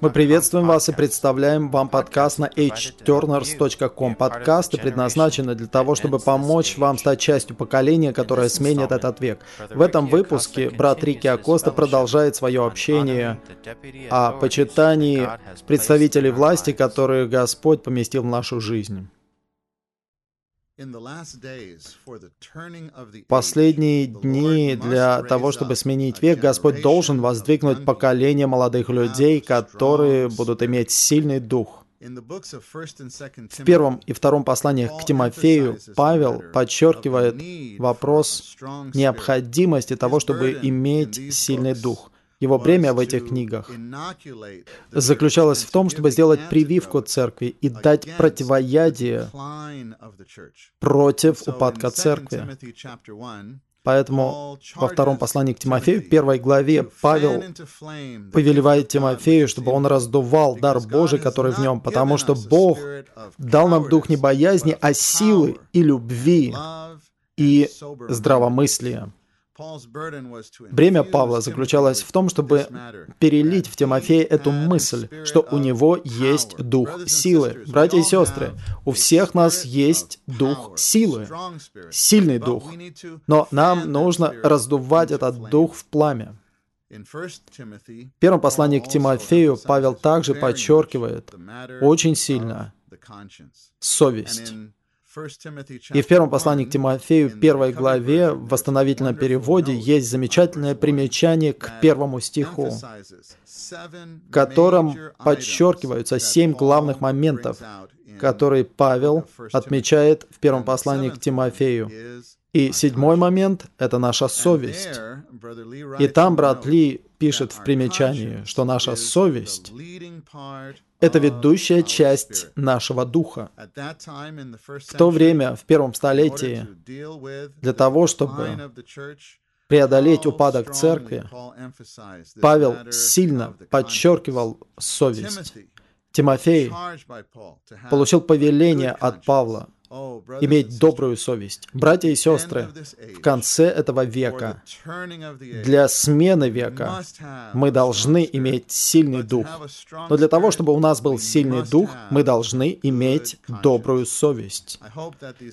Мы приветствуем вас и представляем вам подкаст на hturners.com. Подкасты предназначены для того, чтобы помочь вам стать частью поколения, которое сменит этот век. В этом выпуске брат Рики Акоста продолжает свое общение о почитании представителей власти, которые Господь поместил в нашу жизнь. Последние дни для того, чтобы сменить век, Господь должен воздвигнуть поколение молодых людей, которые будут иметь сильный дух. В первом и втором посланиях к Тимофею Павел подчеркивает вопрос необходимости того, чтобы иметь сильный дух. Его бремя в этих книгах заключалось в том, чтобы сделать прививку церкви и дать противоядие против упадка церкви. Поэтому во втором послании к Тимофею, первой главе, Павел повелевает Тимофею, чтобы он раздувал дар Божий, который в нем, потому что Бог дал нам дух не боязни, а силы и любви и здравомыслия. Бремя Павла заключалось в том, чтобы перелить в Тимофея эту мысль, что у него есть дух силы. Братья и сестры, у всех нас есть дух силы, сильный дух, но нам нужно раздувать этот дух в пламя. В первом послании к Тимофею Павел также подчеркивает очень сильно совесть. И в первом послании к Тимофею, первой главе, в восстановительном переводе, есть замечательное примечание к первому стиху, в котором подчеркиваются семь главных моментов, которые Павел отмечает в первом послании к Тимофею. И седьмой момент — это наша совесть. И там брат Ли пишет в примечании, что наша совесть — это ведущая часть нашего духа. В то время, в первом столетии, для того, чтобы преодолеть упадок церкви, Павел сильно подчеркивал совесть. Тимофей получил повеление от Павла иметь добрую совесть. Братья и сестры, в конце этого века, для смены века, мы должны иметь сильный дух. Но для того, чтобы у нас был сильный дух, мы должны иметь добрую совесть.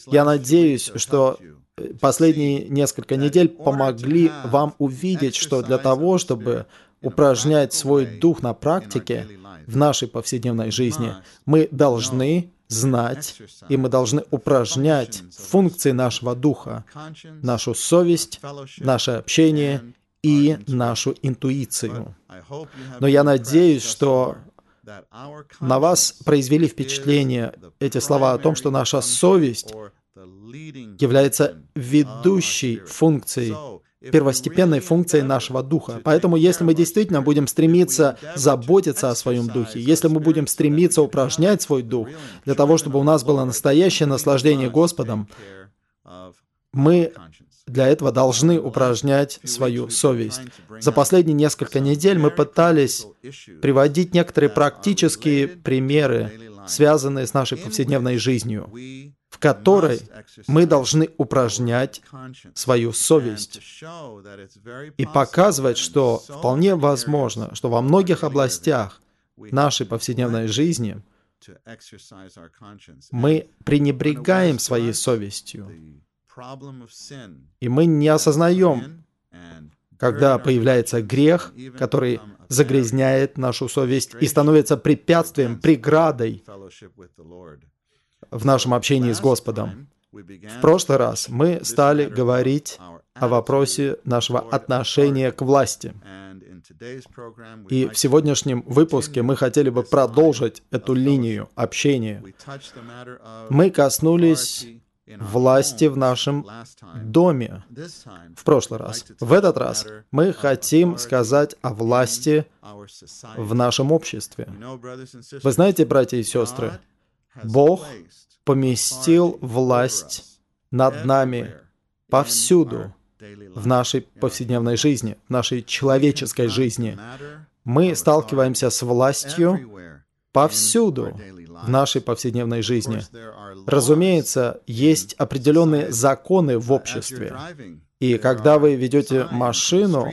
Я надеюсь, что последние несколько недель помогли вам увидеть, что для того, чтобы упражнять свой дух на практике в нашей повседневной жизни, мы должны знать, и мы должны упражнять функции нашего духа, нашу совесть, наше общение и нашу интуицию. Но я надеюсь, что на вас произвели впечатление эти слова о том, что наша совесть является ведущей функцией первостепенной функцией нашего духа. Поэтому, если мы действительно будем стремиться заботиться о своем духе, если мы будем стремиться упражнять свой дух для того, чтобы у нас было настоящее наслаждение Господом, мы для этого должны упражнять свою совесть. За последние несколько недель мы пытались приводить некоторые практические примеры, связанные с нашей повседневной жизнью в которой мы должны упражнять свою совесть и показывать, что вполне возможно, что во многих областях нашей повседневной жизни мы пренебрегаем своей совестью, и мы не осознаем, когда появляется грех, который загрязняет нашу совесть и становится препятствием, преградой в нашем общении с Господом. В прошлый раз мы стали говорить о вопросе нашего отношения к власти. И в сегодняшнем выпуске мы хотели бы продолжить эту линию общения. Мы коснулись власти в нашем доме в прошлый раз. В этот раз мы хотим сказать о власти в нашем обществе. Вы знаете, братья и сестры, Бог поместил власть над нами повсюду в нашей повседневной жизни, в нашей человеческой жизни. Мы сталкиваемся с властью повсюду в нашей повседневной жизни. Разумеется, есть определенные законы в обществе. И когда вы ведете машину,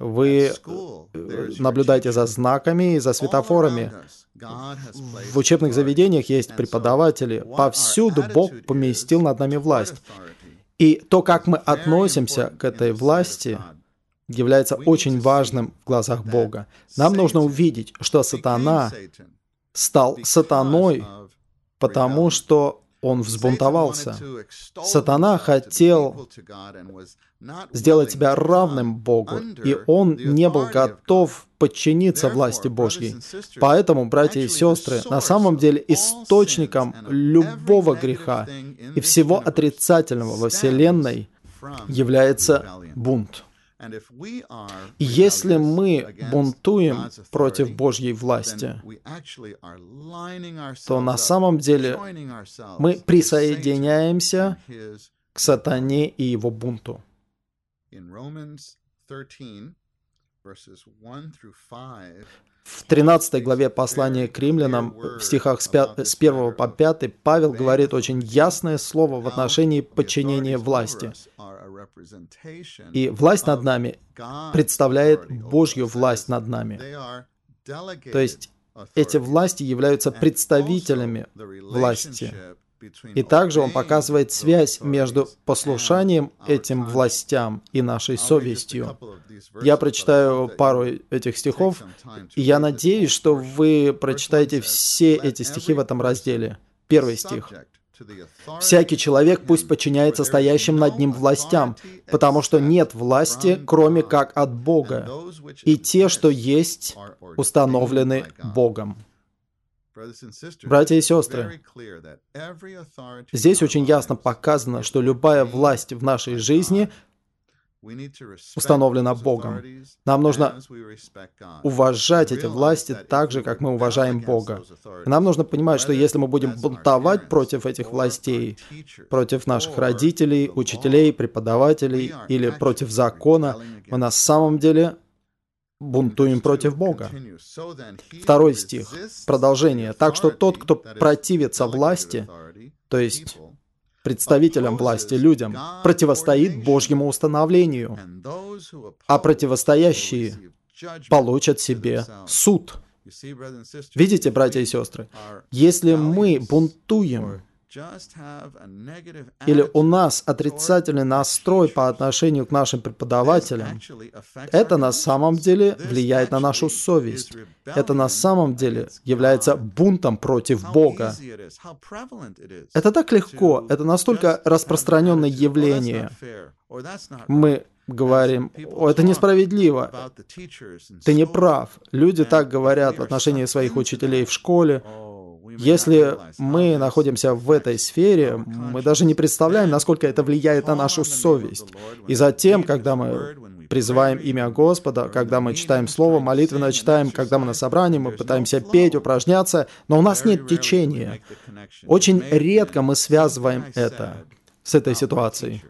Вы э, наблюдаете за знаками и за светофорами. В учебных заведениях есть преподаватели. Повсюду Бог поместил над нами власть. И то, как мы относимся к этой власти, является очень важным в глазах Бога. Нам нужно увидеть, что сатана стал сатаной, потому что он взбунтовался. Сатана хотел сделать тебя равным Богу, и он не был готов подчиниться власти Божьей. Поэтому, братья и сестры, на самом деле источником любого греха и всего отрицательного во Вселенной является бунт. И если мы бунтуем против Божьей власти, то на самом деле мы присоединяемся к сатане и его бунту. В 13 главе послания к римлянам, в стихах с 1 по 5, Павел говорит очень ясное слово в отношении подчинения власти. И власть над нами представляет Божью власть над нами. То есть эти власти являются представителями власти. И также он показывает связь между послушанием этим властям и нашей совестью. Я прочитаю пару этих стихов, и я надеюсь, что вы прочитаете все эти стихи в этом разделе. Первый стих. Всякий человек пусть подчиняется стоящим над ним властям, потому что нет власти, кроме как от Бога, и те, что есть, установлены Богом. Братья и сестры, здесь очень ясно показано, что любая власть в нашей жизни установлена Богом. Нам нужно уважать эти власти так же, как мы уважаем Бога. нам нужно понимать, что если мы будем бунтовать против этих властей, против наших родителей, учителей, преподавателей или против закона, мы на самом деле бунтуем против Бога. Второй стих, продолжение. Так что тот, кто противится власти, то есть представителям власти, людям, противостоит Божьему установлению, а противостоящие получат себе суд. Видите, братья и сестры, если мы бунтуем или у нас отрицательный настрой по отношению к нашим преподавателям, это на самом деле влияет на нашу совесть. Это на самом деле является бунтом против Бога. Это так легко, это настолько распространенное явление. Мы говорим, О, это несправедливо, ты не прав. Люди так говорят в отношении своих учителей в школе, если мы находимся в этой сфере, мы даже не представляем, насколько это влияет на нашу совесть. И затем, когда мы призываем имя Господа, когда мы читаем Слово, молитвенно читаем, когда мы на собрании, мы пытаемся петь, упражняться, но у нас нет течения. Очень редко мы связываем это с этой ситуацией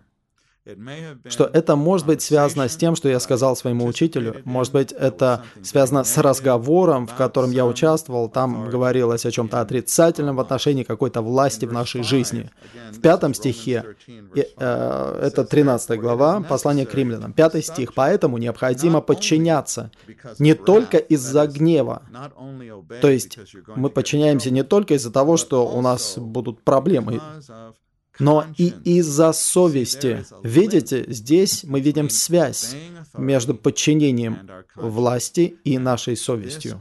что это может быть связано с тем, что я сказал своему учителю. Может быть, это связано с разговором, в котором я участвовал. Там говорилось о чем-то отрицательном в отношении какой-то власти в нашей жизни. В пятом стихе, э, это 13 глава, послание к римлянам, пятый стих. «Поэтому необходимо подчиняться не только из-за гнева». То есть мы подчиняемся не только из-за того, что у нас будут проблемы, но и из-за совести. Видите, здесь мы видим связь между подчинением власти и нашей совестью.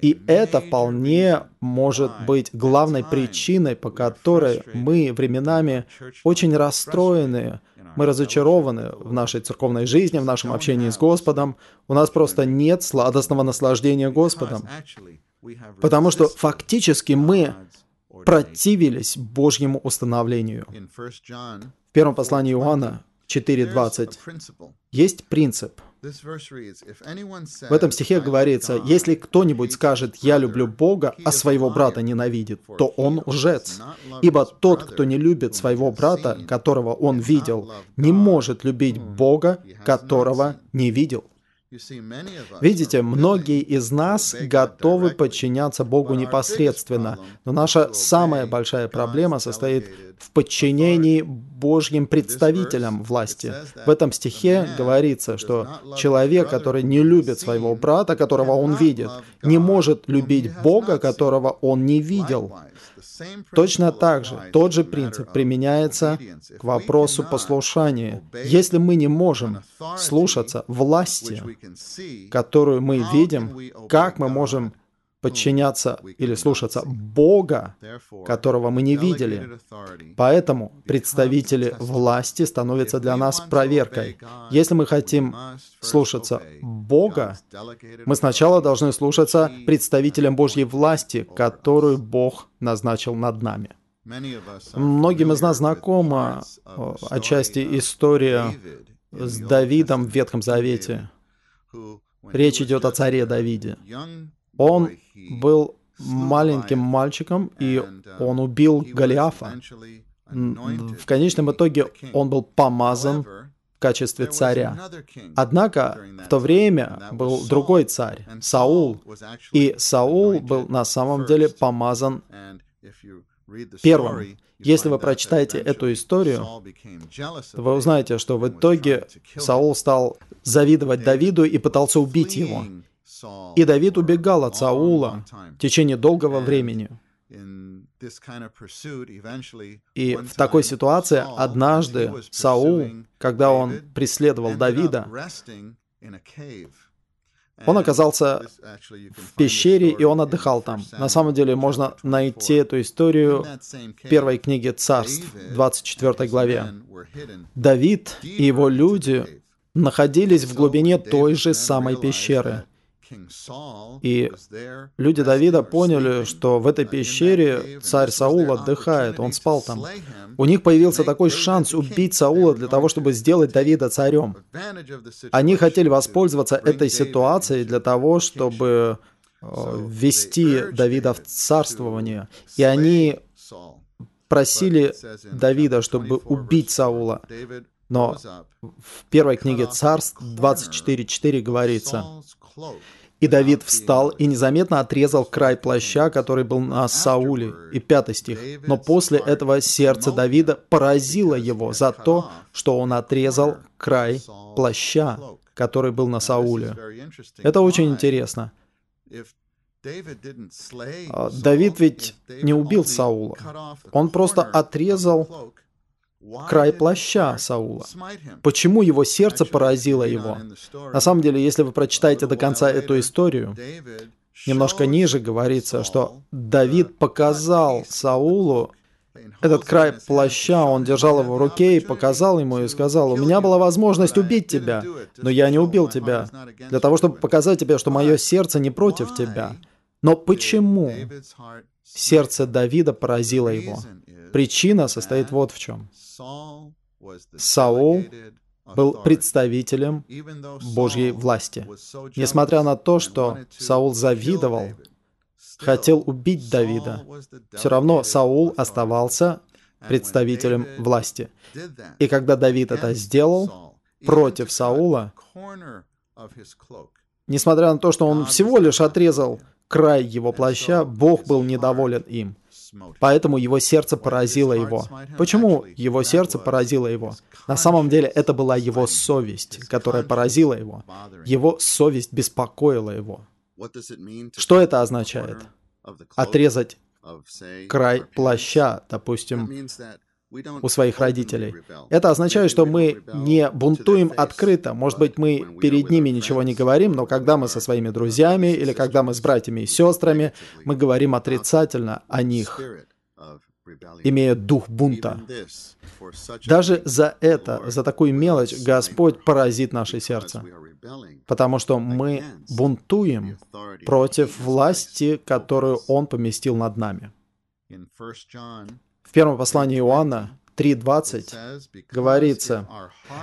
И это вполне может быть главной причиной, по которой мы временами очень расстроены, мы разочарованы в нашей церковной жизни, в нашем общении с Господом. У нас просто нет сладостного наслаждения Господом. Потому что фактически мы противились Божьему установлению. В первом послании Иоанна 4.20 есть принцип. В этом стихе говорится, если кто-нибудь скажет «я люблю Бога», а своего брата ненавидит, то он лжец. Ибо тот, кто не любит своего брата, которого он видел, не может любить Бога, которого не видел. Видите, многие из нас готовы подчиняться Богу непосредственно, но наша самая большая проблема состоит в подчинении Божьим представителям власти. В этом стихе говорится, что человек, который не любит своего брата, которого он видит, не может любить Бога, которого он не видел. Точно так же, тот же принцип применяется к вопросу послушания. Если мы не можем слушаться власти, которую мы видим, как мы можем подчиняться или слушаться Бога, которого мы не видели. Поэтому представители власти становятся для нас проверкой. Если мы хотим слушаться Бога, мы сначала должны слушаться представителям Божьей власти, которую Бог назначил над нами. Многим из нас знакома отчасти история с Давидом в Ветхом Завете. Речь идет о царе Давиде. Он был маленьким мальчиком, и он убил Голиафа. В конечном итоге он был помазан в качестве царя. Однако в то время был другой царь, Саул, и Саул был на самом деле помазан первым. Если вы прочитаете эту историю, то вы узнаете, что в итоге Саул стал завидовать Давиду и пытался убить его. И Давид убегал от Саула в течение долгого времени. И в такой ситуации однажды Саул, когда он преследовал Давида, он оказался в пещере, и он отдыхал там. На самом деле можно найти эту историю в первой книге Царств, 24 главе. Давид и его люди находились в глубине той же самой пещеры. И люди Давида поняли, что в этой пещере царь Саул отдыхает, он спал там. У них появился такой шанс убить Саула для того, чтобы сделать Давида царем. Они хотели воспользоваться этой ситуацией для того, чтобы э, ввести Давида в царствование. И они просили Давида, чтобы убить Саула. Но в первой книге Царств 24.4 говорится, и Давид встал и незаметно отрезал край плаща, который был на Сауле. И пятый стих. Но после этого сердце Давида поразило его за то, что он отрезал край плаща, который был на Сауле. Это очень интересно. А, Давид ведь не убил Саула. Он просто отрезал край плаща Саула. Почему его сердце поразило его? На самом деле, если вы прочитаете до конца эту историю, немножко ниже говорится, что Давид показал Саулу этот край плаща, он держал его в руке и показал ему и сказал, «У меня была возможность убить тебя, но я не убил тебя, для того, чтобы показать тебе, что мое сердце не против тебя». Но почему сердце Давида поразило его? Причина состоит вот в чем. Саул был представителем Божьей власти. Несмотря на то, что Саул завидовал, хотел убить Давида, все равно Саул оставался представителем власти. И когда Давид это сделал против Саула, несмотря на то, что он всего лишь отрезал край его плаща, Бог был недоволен им. Поэтому его сердце поразило его. Почему его сердце поразило его? На самом деле это была его совесть, которая поразила его. Его совесть беспокоила его. Что это означает? Отрезать край плаща, допустим, у своих родителей. Это означает, что мы не бунтуем открыто. Может быть, мы перед ними ничего не говорим, но когда мы со своими друзьями или когда мы с братьями и сестрами, мы говорим отрицательно о них, имея дух бунта. Даже за это, за такую мелочь, Господь поразит наше сердце, потому что мы бунтуем против власти, которую Он поместил над нами. В первом послании Иоанна 3.20 говорится,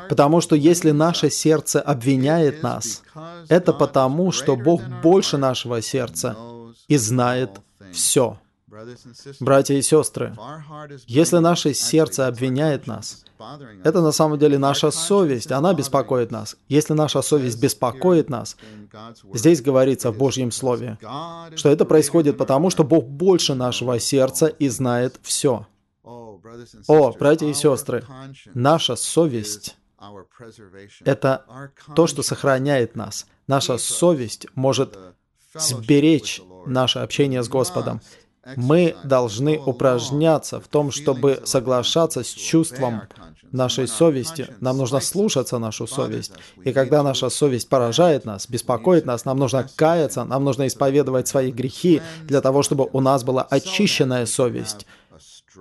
«Потому что если наше сердце обвиняет нас, это потому, что Бог больше нашего сердца и знает все». Братья и сестры, если наше сердце обвиняет нас, это на самом деле наша совесть, она беспокоит нас. Если наша совесть беспокоит нас, здесь говорится в Божьем Слове, что это происходит потому, что Бог больше нашего сердца и знает все. О, братья и сестры, наша совесть — это то, что сохраняет нас. Наша совесть может сберечь наше общение с Господом. Мы должны упражняться в том, чтобы соглашаться с чувством нашей совести. Нам нужно слушаться нашу совесть. И когда наша совесть поражает нас, беспокоит нас, нам нужно каяться, нам нужно исповедовать свои грехи для того, чтобы у нас была очищенная совесть.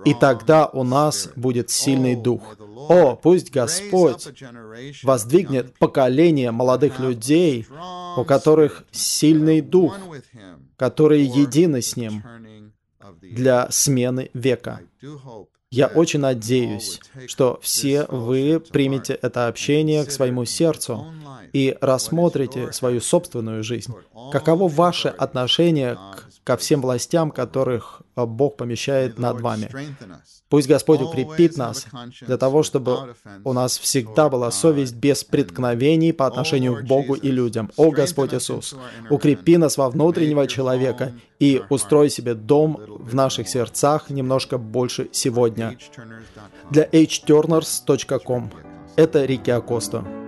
И тогда у нас будет сильный дух. О, пусть Господь воздвигнет поколение молодых людей, у которых сильный дух, которые едины с Ним для смены века. Я очень надеюсь, что все вы примете это общение к своему сердцу и рассмотрите свою собственную жизнь. Каково ваше отношение к, ко всем властям, которых Бог помещает над вами? Пусть Господь укрепит нас для того, чтобы у нас всегда была совесть без преткновений по отношению к Богу и людям. О Господь Иисус, укрепи нас во внутреннего человека и устрой себе дом в наших сердцах немножко больше сегодня. Для hturners.com. Это Рики Акоста.